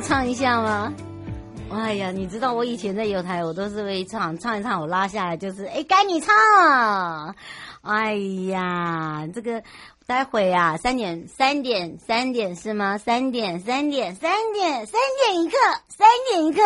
唱一下吗？哎呀，你知道我以前在友台，我都是会唱，唱一唱我拉下来就是，哎，该你唱。哎呀，这个待会啊，三点三点三点是吗？三点三点三点三点一刻，三点一刻。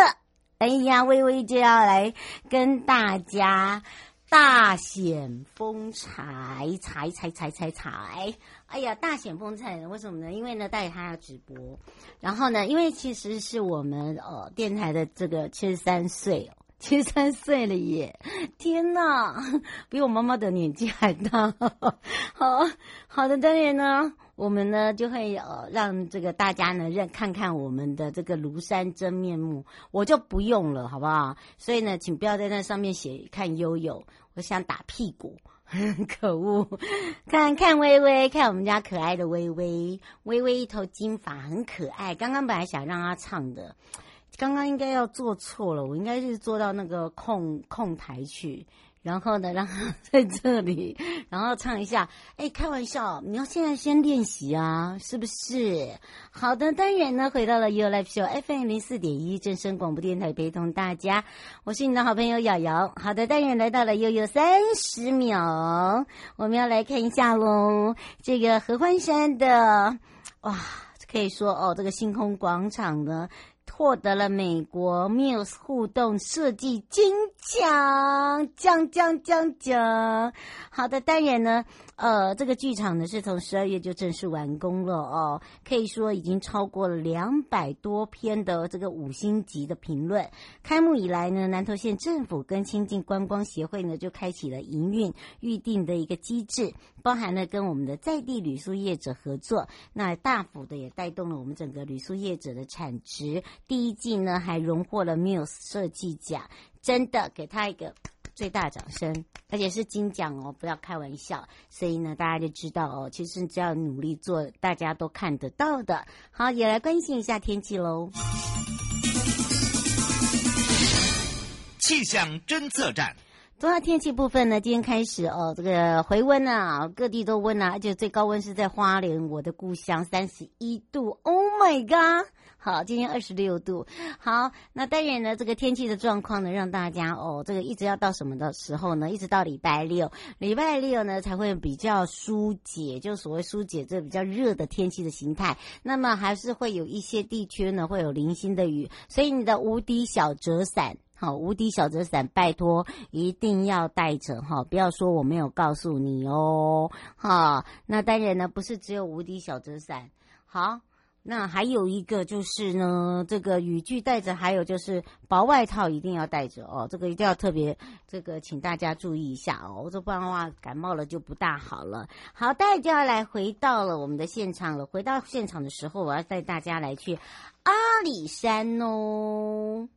哎呀，微微就要来跟大家大显风采，采采采采采。哎呀，大显风采，为什么呢？因为呢，待会他要直播，然后呢，因为其实是我们呃电台的这个七十三岁，七十三岁了耶！天哪，比我妈妈的年纪还大。好好的单元呢，我们呢就会呃让这个大家呢认看看我们的这个庐山真面目，我就不用了，好不好？所以呢，请不要在那上面写看悠悠，我想打屁股。可恶！看看微微，看我们家可爱的微微，微微一头金发，很可爱。刚刚本来想让她唱的，刚刚应该要做错了，我应该是做到那个控控台去。然后呢，让他 在这里，然后唱一下。哎，开玩笑，你要现在先练习啊，是不是？好的，当然呢，回到了 You Live Show FM 零四点一正声广播电台，陪同大家，我是你的好朋友瑶瑶。好的，当然来到了悠悠三十秒，我们要来看一下喽。这个合欢山的，哇，可以说哦，这个星空广场呢。获得了美国 Muse 互动设计金奖，奖奖奖奖！好的，当然呢，呃，这个剧场呢是从十二月就正式完工了哦，可以说已经超过了两百多篇的这个五星级的评论。开幕以来呢，南投县政府跟清境观光协会呢就开启了营运预定的一个机制，包含了跟我们的在地旅宿业者合作，那大幅的也带动了我们整个旅宿业者的产值。第一季呢，还荣获了 Muse 设计奖，真的给他一个最大掌声，而且是金奖哦，不要开玩笑。所以呢，大家就知道哦，其实只要努力做，大家都看得到的。好，也来关心一下天气喽。气象侦测站。说到天气部分呢，今天开始哦，这个回温啊，各地都温啊，而且最高温是在花莲，我的故乡，三十一度。Oh my god！好，今天二十六度。好，那当然呢，这个天气的状况呢，让大家哦，这个一直要到什么的时候呢？一直到礼拜六，礼拜六呢才会比较疏解，就所谓疏解这比较热的天气的形态。那么还是会有一些地区呢会有零星的雨，所以你的无敌小折伞。好，无敌小折伞，拜托一定要带着哈，不要说我没有告诉你哦。哈，那当然呢，不是只有无敌小折伞。好，那还有一个就是呢，这个雨具带着，还有就是薄外套一定要带着哦，这个一定要特别这个请大家注意一下哦，这不然的话感冒了就不大好了。好，大家就要来回到了我们的现场了。回到现场的时候，我要带大家来去阿里山哦。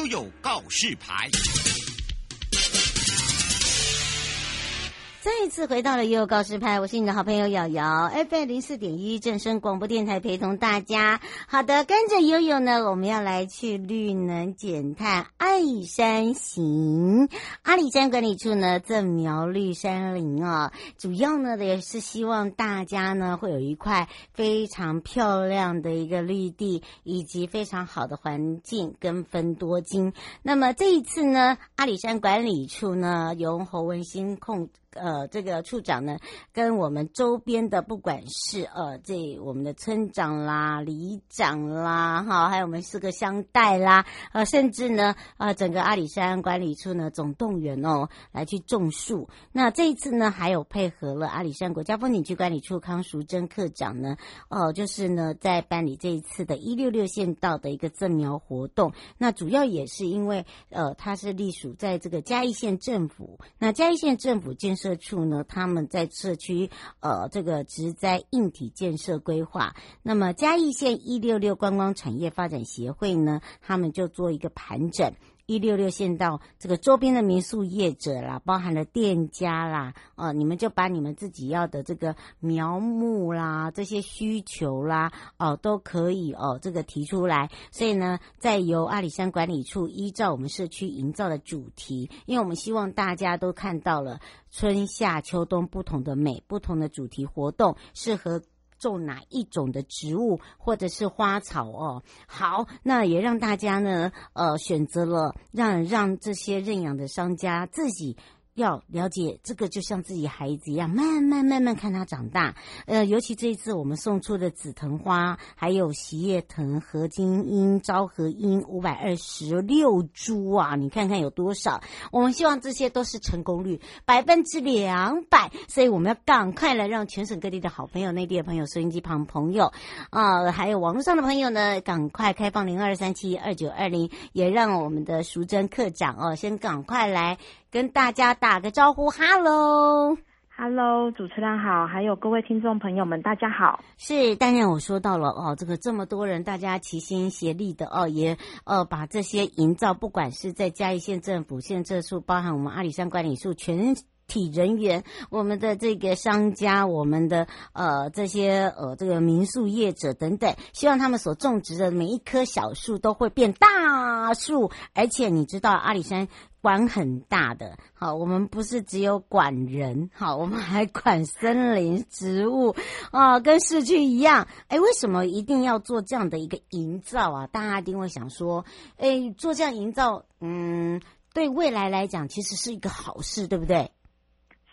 都有告示牌。再一次回到了悠悠告示牌，我是你的好朋友瑶瑶，FM 零四点一正声广播电台陪同大家。好的，跟着悠悠呢，我们要来去绿能减碳阿里山行。阿里山管理处呢，赠苗绿山林啊、哦，主要呢也是希望大家呢会有一块非常漂亮的一个绿地，以及非常好的环境跟分多金。那么这一次呢，阿里山管理处呢由侯文新控。呃，这个处长呢，跟我们周边的不管是呃，这我们的村长啦、里长啦，哈，还有我们四个乡代啦，呃，甚至呢，呃，整个阿里山管理处呢，总动员哦，来去种树。那这一次呢，还有配合了阿里山国家风景区管理处康淑珍科长呢，哦、就是呢，在办理这一次的一六六县道的一个赠苗活动。那主要也是因为，呃，它是隶属在这个嘉义县政府，那嘉义县政府建社处呢，他们在社区呃这个植栽硬体建设规划。那么嘉义县一六六观光产业发展协会呢，他们就做一个盘整。一六六县道这个周边的民宿业者啦，包含了店家啦，哦，你们就把你们自己要的这个苗木啦、这些需求啦，哦，都可以哦，这个提出来。所以呢，再由阿里山管理处依照我们社区营造的主题，因为我们希望大家都看到了春夏秋冬不同的美，不同的主题活动适合。种哪一种的植物或者是花草哦？好，那也让大家呢，呃，选择了让让这些认养的商家自己。要了解这个，就像自己孩子一样，慢慢慢慢看他长大。呃，尤其这一次我们送出的紫藤花，还有喜叶藤、合金樱、昭和樱，五百二十六株啊！你看看有多少？我们希望这些都是成功率百分之两百，所以我们要赶快来让全省各地的好朋友、内地的朋友、收音机旁朋友啊、呃，还有网络上的朋友呢，赶快开放零二三七二九二零，也让我们的淑珍课长哦，先赶快来。跟大家打个招呼，哈喽，哈喽，主持人好，还有各位听众朋友们，大家好。是，当然我说到了哦，这个这么多人，大家齐心协力的哦，也呃把这些营造，不管是在嘉义县政府、县政处，包含我们阿里山管理处全。体人员，我们的这个商家，我们的呃这些呃这个民宿业者等等，希望他们所种植的每一棵小树都会变大树，而且你知道阿里山管很大的，好，我们不是只有管人，好，我们还管森林植物啊，跟市区一样。哎，为什么一定要做这样的一个营造啊？大家一定会想说，哎，做这样营造，嗯，对未来来讲其实是一个好事，对不对？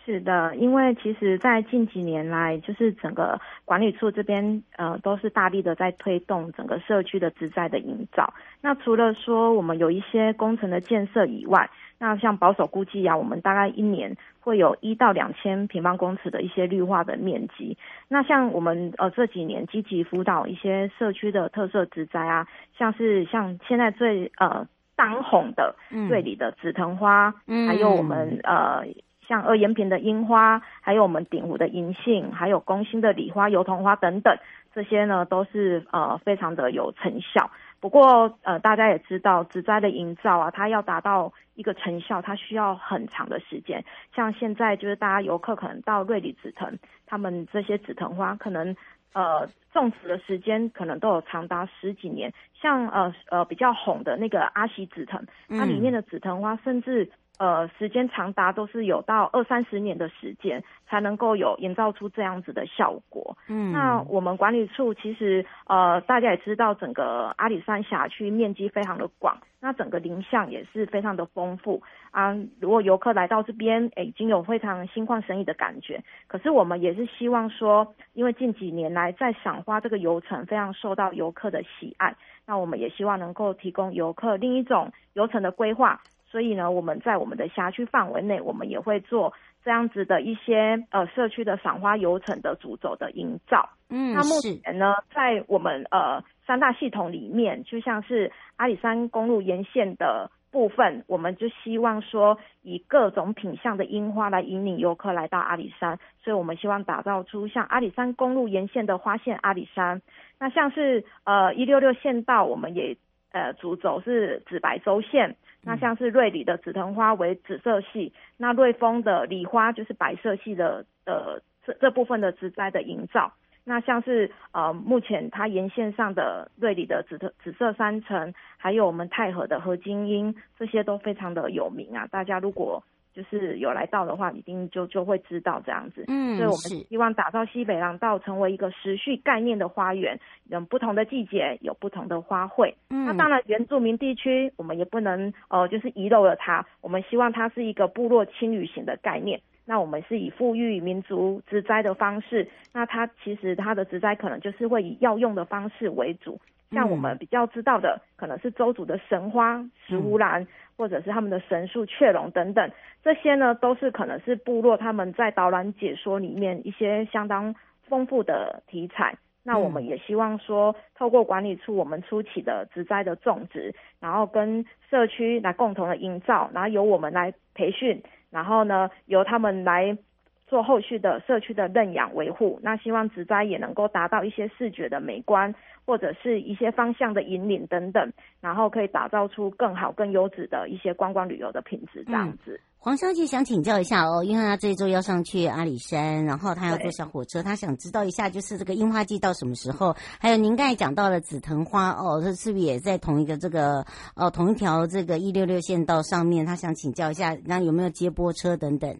是的，因为其实，在近几年来，就是整个管理处这边，呃，都是大力的在推动整个社区的植栽的营造。那除了说我们有一些工程的建设以外，那像保守估计啊，我们大概一年会有一到两千平方公尺的一些绿化的面积。那像我们呃这几年积极辅导一些社区的特色植栽啊，像是像现在最呃当红的瑞里的紫藤花，嗯，还有我们呃。像二延平的樱花，还有我们鼎湖的银杏，还有公心的李花、油桐花等等，这些呢都是呃非常的有成效。不过呃大家也知道，植栽的营造啊，它要达到一个成效，它需要很长的时间。像现在就是大家游客可能到瑞里紫藤，他们这些紫藤花可能呃种植的时间可能都有长达十几年。像呃呃比较红的那个阿喜紫藤，它里面的紫藤花甚至。呃，时间长达都是有到二三十年的时间，才能够有营造出这样子的效果。嗯，那我们管理处其实呃，大家也知道，整个阿里山辖区面积非常的广，那整个林相也是非常的丰富啊。如果游客来到这边，欸，已经有非常心旷神怡的感觉。可是我们也是希望说，因为近几年来在赏花这个游程非常受到游客的喜爱，那我们也希望能够提供游客另一种游程的规划。所以呢，我们在我们的辖区范围内，我们也会做这样子的一些呃社区的赏花游程的主轴的营造。嗯，那目前呢，在我们呃三大系统里面，就像是阿里山公路沿线的部分，我们就希望说以各种品相的樱花来引领游客来到阿里山。所以我们希望打造出像阿里山公路沿线的花县阿里山。那像是呃一六六县道，我们也呃主轴是紫白洲线。那像是瑞里的紫藤花为紫色系，那瑞丰的李花就是白色系的呃这这部分的植栽的营造。那像是呃目前它沿线上的瑞里的紫紫色山城，还有我们太和的合金樱，这些都非常的有名啊。大家如果就是有来到的话，一定就就会知道这样子。嗯，所以我们希望打造西北廊道成为一个时序概念的花园，有不同的季节，有不同的花卉。嗯，那当然原住民地区我们也不能呃就是遗漏了它。我们希望它是一个部落轻旅型的概念。那我们是以富裕民族植栽的方式，那它其实它的植栽可能就是会以药用的方式为主。像我们比较知道的，可能是周族的神花石斛兰，或者是他们的神树雀龙等等，这些呢都是可能是部落他们在导览解说里面一些相当丰富的题材。那我们也希望说，透过管理处我们初期的植栽的种植，然后跟社区来共同的营造，然后由我们来培训，然后呢由他们来做后续的社区的认养维护。那希望植栽也能够达到一些视觉的美观，或者是一些方向的引领等等，然后可以打造出更好、更优质的一些观光旅游的品质，这样子。嗯黄小姐想请教一下哦，因为她这周要上去阿里山，然后她要坐小火车，她想知道一下，就是这个樱花季到什么时候？还有您刚才讲到了紫藤花哦，这是不是也在同一个这个哦同一条这个一六六线道上面？她想请教一下，那有没有接驳车等等？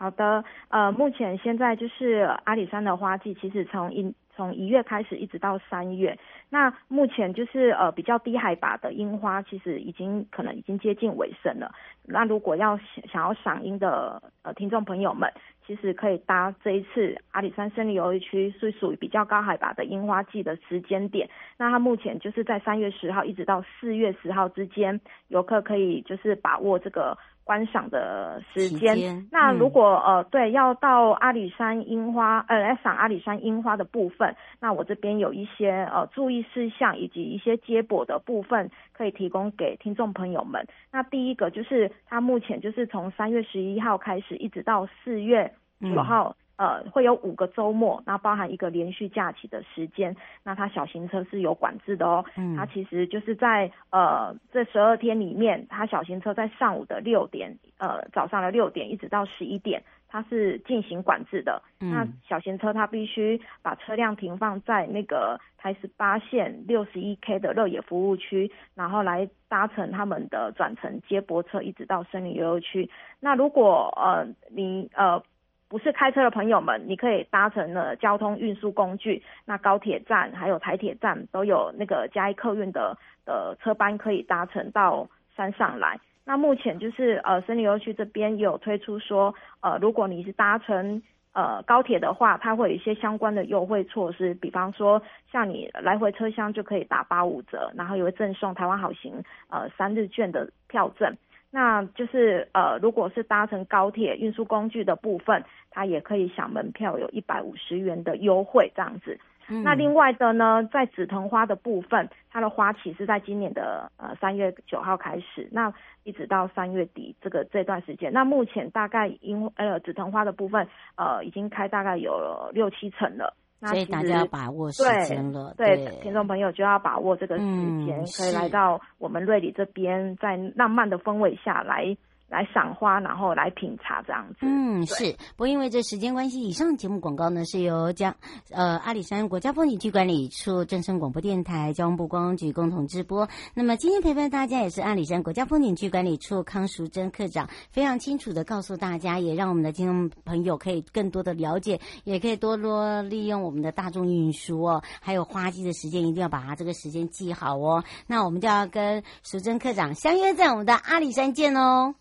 好的，呃，目前现在就是阿里山的花季，其实从一从一月开始一直到三月。那目前就是呃比较低海拔的樱花，其实已经可能已经接近尾声了。那如果要想想要赏樱的呃听众朋友们，其实可以搭这一次阿里山森林游艺区是属于比较高海拔的樱花季的时间点。那它目前就是在三月十号一直到四月十号之间，游客可以就是把握这个。观赏的时间，嗯、那如果呃对要到阿里山樱花呃来赏阿里山樱花的部分，那我这边有一些呃注意事项以及一些接驳的部分可以提供给听众朋友们。那第一个就是它目前就是从三月十一号开始，一直到四月九号。嗯呃，会有五个周末，那包含一个连续假期的时间，那它小型车是有管制的哦。嗯，它其实就是在呃这十二天里面，它小型车在上午的六点，呃早上的六点一直到十一点，它是进行管制的。嗯，那小型车它必须把车辆停放在那个台十八线六十一 K 的乐野服务区，然后来搭乘他们的转乘接驳车，一直到森林游乐区。那如果呃你呃。不是开车的朋友们，你可以搭乘了交通运输工具，那高铁站还有台铁站都有那个嘉义客运的的车班可以搭乘到山上来。那目前就是呃森林游区这边有推出说，呃如果你是搭乘呃高铁的话，它会有一些相关的优惠措施，比方说像你来回车厢就可以打八五折，然后也会赠送台湾好行呃三日券的票证。那就是呃，如果是搭乘高铁运输工具的部分，它也可以享门票有一百五十元的优惠这样子。嗯。那另外的呢，在紫藤花的部分，它的花期是在今年的呃三月九号开始，那一直到三月底这个这段时间。那目前大概因呃紫藤花的部分呃已经开大概有六七成了。所以大家要把握时间了，对，对，听众朋友就要把握这个时间，嗯，可以来到我们瑞里这边，在浪漫的氛围下来。来赏花，然后来品茶这样子。嗯，是。不过因为这时间关系，以上节目广告呢是由将呃阿里山国家风景区管理处、正声广播电台、交通部观光局共同直播。那么今天陪伴大家也是阿里山国家风景区管理处康淑珍科长，非常清楚的告诉大家，也让我们的听众朋友可以更多的了解，也可以多多利用我们的大众运输哦。还有花季的时间，一定要把它这个时间记好哦。那我们就要跟淑珍科长相约在我们的阿里山见哦。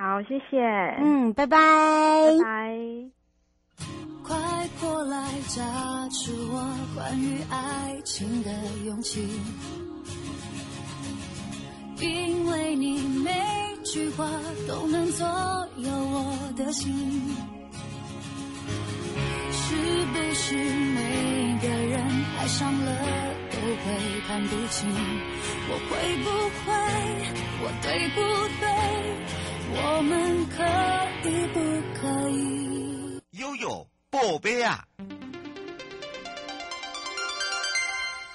好，谢谢。嗯，拜拜。拜拜。快过来，加持我关于爱情的勇气，因为你每句话都能左右我的心。是不是每个人爱上了都会看不清？我会不会？我对不对？我们可以不可以？悠悠，宝贝啊！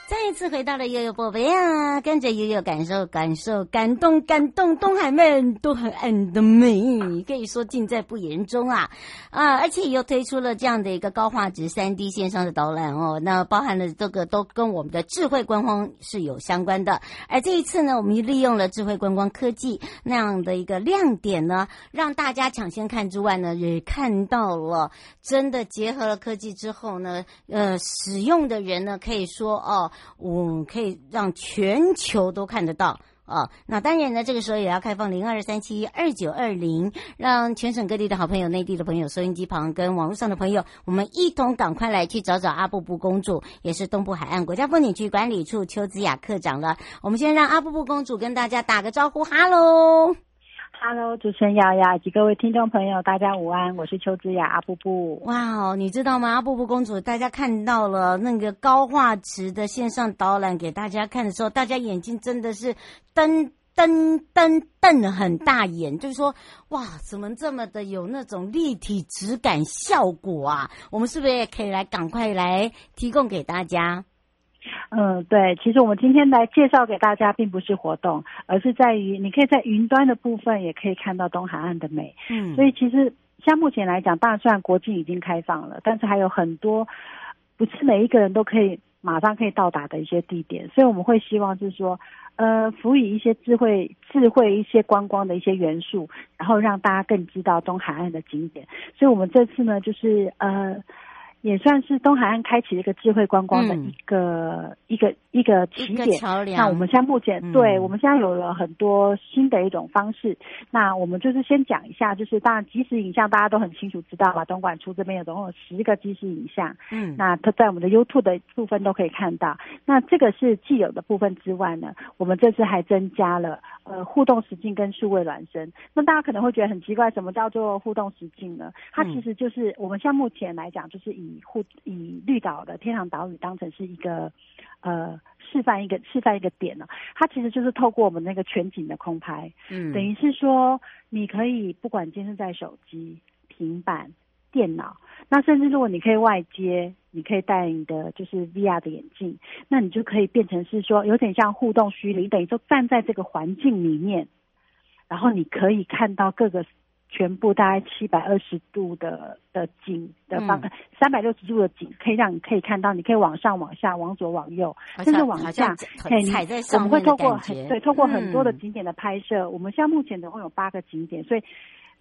再一次回到了悠悠宝贝啊，跟着悠悠感受感受感动感动，东海们都很爱的美，可以说尽在不言中啊啊！而且又推出了这样的一个高画质三 D 线上的导览哦，那包含了这个都跟我们的智慧观光是有相关的。而这一次呢，我们利用了智慧观光科技那样的一个亮点呢，让大家抢先看之外呢，也看到了真的结合了科技之后呢，呃，使用的人呢可以说哦。我可以让全球都看得到啊！那当然呢，这个时候也要开放零二三七二九二零，让全省各地的好朋友、内地的朋友、收音机旁跟网络上的朋友，我们一同赶快来去找找阿布布公主，也是东部海岸国家风景区管理处邱子雅科长了。我们先让阿布布公主跟大家打个招呼，哈喽。Hello，主持人瑶瑶及各位听众朋友，大家午安，我是邱子雅阿布布。哇哦，你知道吗？阿布布公主，大家看到了那个高画质的线上导览给大家看的时候，大家眼睛真的是瞪瞪瞪瞪很大眼，就是说，哇，怎么这么的有那种立体质感效果啊？我们是不是也可以来赶快来提供给大家？嗯，对，其实我们今天来介绍给大家，并不是活动，而是在于你可以在云端的部分也可以看到东海岸的美。嗯，所以其实像目前来讲，大虽然国境已经开放了，但是还有很多不是每一个人都可以马上可以到达的一些地点，所以我们会希望就是说。呃，辅以一些智慧、智慧一些观光的一些元素，然后让大家更知道东海岸的景点。所以，我们这次呢，就是呃。也算是东海岸开启了一个智慧观光的一个、嗯、一个一个起点。那我们现在目前、嗯、对我们现在有了很多新的一种方式。那我们就是先讲一下，就是当然即时影像大家都很清楚知道吧？东莞处这边有总共有十个即时影像。嗯，那它在我们的 YouTube 的部分都可以看到。那这个是既有的部分之外呢，我们这次还增加了呃互动实境跟数位孪生。那大家可能会觉得很奇怪，什么叫做互动实境呢？它其实就是我们像目前来讲，就是以互以绿岛的天堂岛屿当成是一个呃示范一个示范一个点呢，它其实就是透过我们那个全景的空拍，嗯，等于是说你可以不管今天是在手机、平板、电脑，那甚至如果你可以外接，你可以戴你的就是 VR 的眼镜，那你就可以变成是说有点像互动虚拟，等于说站在这个环境里面，然后你可以看到各个。全部大概七百二十度的的景的方，三百六十度的景，可以让你可以看到，你可以往上、往下、往左、往右，甚至往下，可以踩在上面。我们会透过很对，透过很多的景点的拍摄，嗯、我们现在目前总共有八个景点，所以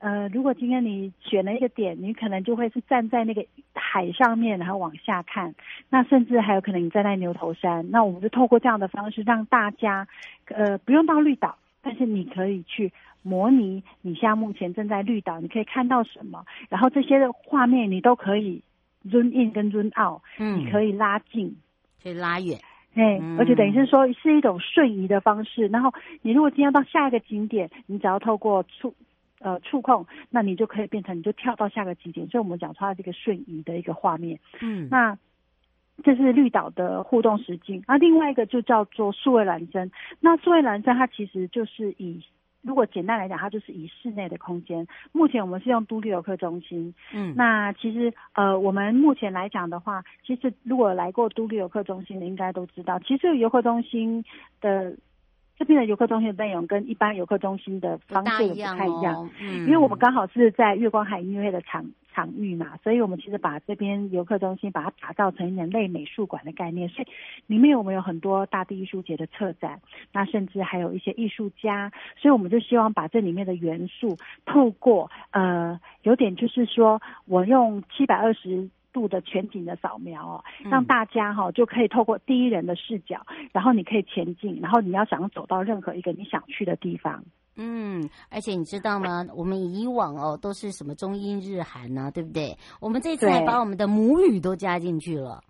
呃，如果今天你选了一个点，你可能就会是站在那个海上面，然后往下看，那甚至还有可能你站在牛头山，那我们就透过这样的方式让大家呃不用到绿岛，但是你可以去。模拟你现在目前正在绿岛，你可以看到什么？然后这些的画面你都可以 zoom in 跟 zoom out，嗯，你可以拉近，可以拉远，哎、嗯，而且等于是说是一种瞬移的方式。然后你如果今天要到下一个景点，你只要透过触呃触控，那你就可以变成你就跳到下个景点。所以我们讲出来这个瞬移的一个画面，嗯，那这是绿岛的互动实境。那另外一个就叫做数位孪生。那数位孪生它其实就是以如果简单来讲，它就是以室内的空间。目前我们是用都立游客中心。嗯，那其实呃，我们目前来讲的话，其实如果来过都立游客中心的，应该都知道，其实游客中心的这边的游客中心的内容跟一般游客中心的方式也不太一样。一样哦、嗯，因为我们刚好是在月光海音乐会的场。场域嘛，所以我们其实把这边游客中心把它打造成人类美术馆的概念，所以里面我们有很多大地艺术节的策展，那甚至还有一些艺术家，所以我们就希望把这里面的元素透过呃，有点就是说我用七百二十度的全景的扫描哦，让大家哈就可以透过第一人的视角，然后你可以前进，然后你要想走到任何一个你想去的地方。嗯，而且你知道吗？我们以往哦都是什么中英日韩呢、啊，对不对？我们这次还把我们的母语都加进去了。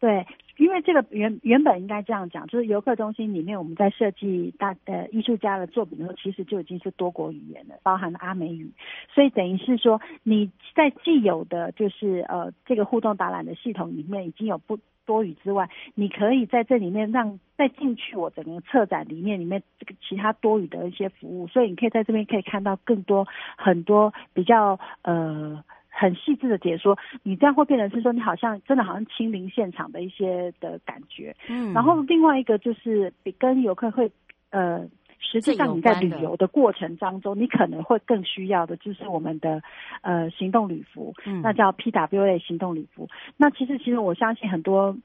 对，因为这个原原本应该这样讲，就是游客中心里面我们在设计大呃艺术家的作品的时候，其实就已经是多国语言了，包含了阿美语，所以等于是说你在既有的就是呃这个互动导览的系统里面已经有不。多语之外，你可以在这里面让再进去我整个策展里面里面这个其他多语的一些服务，所以你可以在这边可以看到更多很多比较呃很细致的解说。你这样会变成是说你好像真的好像亲临现场的一些的感觉。嗯，然后另外一个就是比跟游客会呃实际上你在旅游的过程当中，你可能会更需要的就是我们的呃行动旅服，嗯，那叫 PWA 行动旅服。那其实其实我相信很多。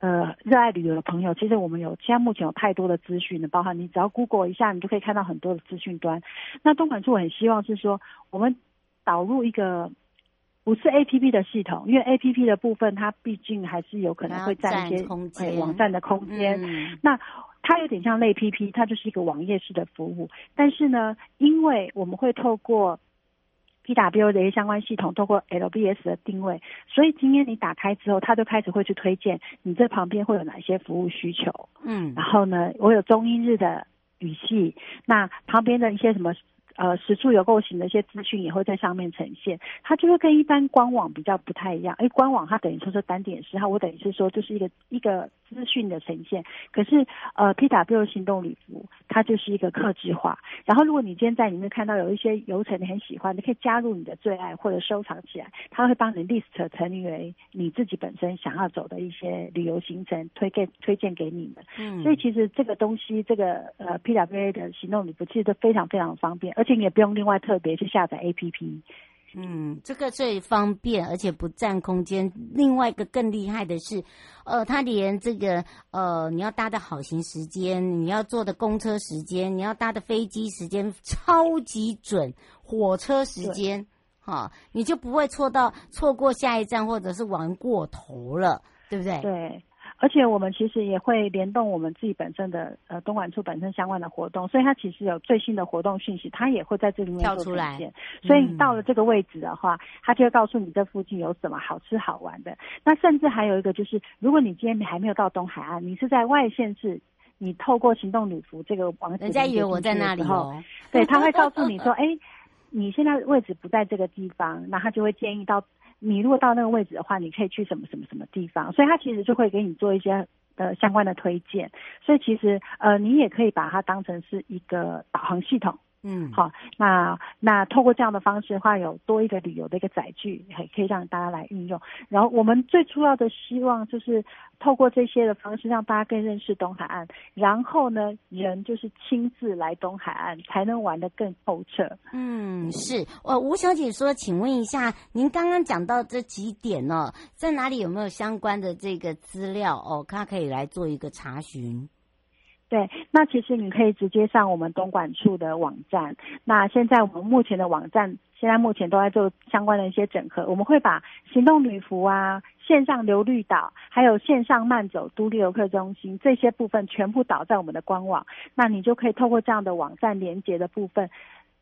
呃，热爱旅游的朋友，其实我们有现在目前有太多的资讯了，包含你只要 Google 一下，你就可以看到很多的资讯端。那东莞处很希望是说，我们导入一个不是 APP 的系统，因为 APP 的部分它毕竟还是有可能会占一些呃网站的空间。嗯、那它有点像类 APP，它就是一个网页式的服务。但是呢，因为我们会透过 PWA 的一些相关系统，透过 LBS 的定位，所以今天你打开之后，它就开始会去推荐你这旁边会有哪些服务需求。嗯，然后呢，我有中英日的语系，那旁边的一些什么呃实处有购型的一些资讯也会在上面呈现。它就会跟一般官网比较不太一样。哎，官网它等于说是单点式，哈，我等于是说就是一个一个资讯的呈现。可是呃 PW 行动礼服它就是一个客制化。然后如果你今天在里面看到有一些游程你很喜欢，你可以加入你的最爱或者收藏起来，它会帮你 list 成为你自己本身想要走的一些旅游行程，推荐推荐给你们。嗯，所以其实这个东西，这个呃 PWA 的行动礼服其实都非常非常方便，而且你也不用另外特别去下载 APP。嗯，这个最方便，而且不占空间。另外一个更厉害的是，呃，它连这个呃，你要搭的好行时间，你要坐的公车时间，你要搭的飞机时间，超级准。火车时间，哈，你就不会错到错过下一站，或者是玩过头了，对不对？对。而且我们其实也会联动我们自己本身的呃东莞处本身相关的活动，所以它其实有最新的活动讯息，它也会在这里面跳出来。所以到了这个位置的话，嗯、它就会告诉你这附近有什么好吃好玩的。那甚至还有一个就是，如果你今天你还没有到东海岸，你是在外县市，你透过行动旅服这个网址，人家以为我在那里哦。对，他会告诉你说，哎，你现在位置不在这个地方，那他就会建议到。你如果到那个位置的话，你可以去什么什么什么地方，所以他其实就会给你做一些呃相关的推荐，所以其实呃你也可以把它当成是一个导航系统。嗯，好，那那透过这样的方式的话，有多一个旅游的一个载具，还可以让大家来运用。然后我们最主要的希望就是透过这些的方式，让大家更认识东海岸。然后呢，人就是亲自来东海岸，才能玩得更透彻。嗯，是。呃，吴小姐说，请问一下，您刚刚讲到这几点哦，在哪里有没有相关的这个资料哦？他可以来做一个查询。对，那其实你可以直接上我们东莞处的网站。那现在我们目前的网站，现在目前都在做相关的一些整合。我们会把行动旅服啊、线上流绿岛，还有线上慢走独立游客中心这些部分全部导在我们的官网。那你就可以透过这样的网站连接的部分，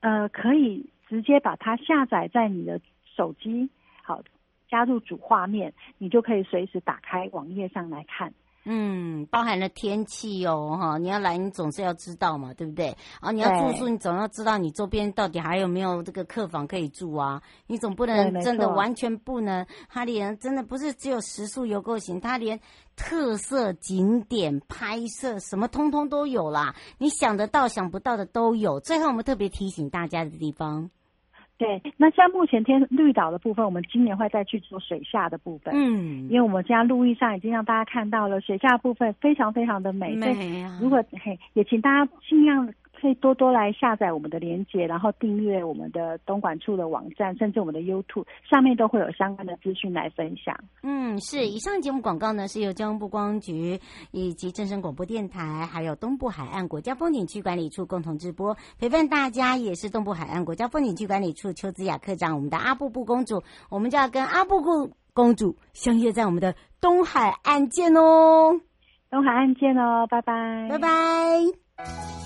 呃，可以直接把它下载在你的手机，好，加入主画面，你就可以随时打开网页上来看。嗯，包含了天气哦，哈，你要来，你总是要知道嘛，对不对？啊，你要住宿，你总要知道你周边到底还有没有这个客房可以住啊？你总不能真的完全不能，它连真的不是只有食宿游购行，它连特色景点拍摄什么通通都有啦，你想得到想不到的都有。最后我们特别提醒大家的地方。对，那像目前天绿岛的部分，我们今年会再去做水下的部分。嗯，因为我们现在录音上已经让大家看到了水下部分非常非常的美。美啊！如果嘿，也请大家尽量。可以多多来下载我们的连接，然后订阅我们的东莞处的网站，甚至我们的 YouTube 上面都会有相关的资讯来分享。嗯，是。以上节目广告呢，是由交通部观光局以及正声广播电台，还有东部海岸国家风景区管理处共同直播。陪伴大家也是东部海岸国家风景区管理处邱子雅科长，我们的阿布布公主，我们就要跟阿布布公主相约在我们的东海岸见哦。东海岸见哦，拜拜，拜拜。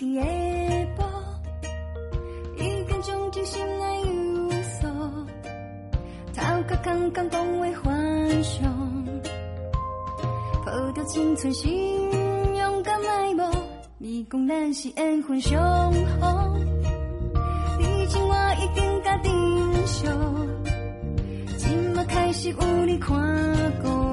夜会一，已经将真心内有所。头壳空空，讲话幻想。抱掉青春，心勇敢迈步，迷讲咱是缘分相逢。以前我已经甲珍惜。今麦开始有你看过。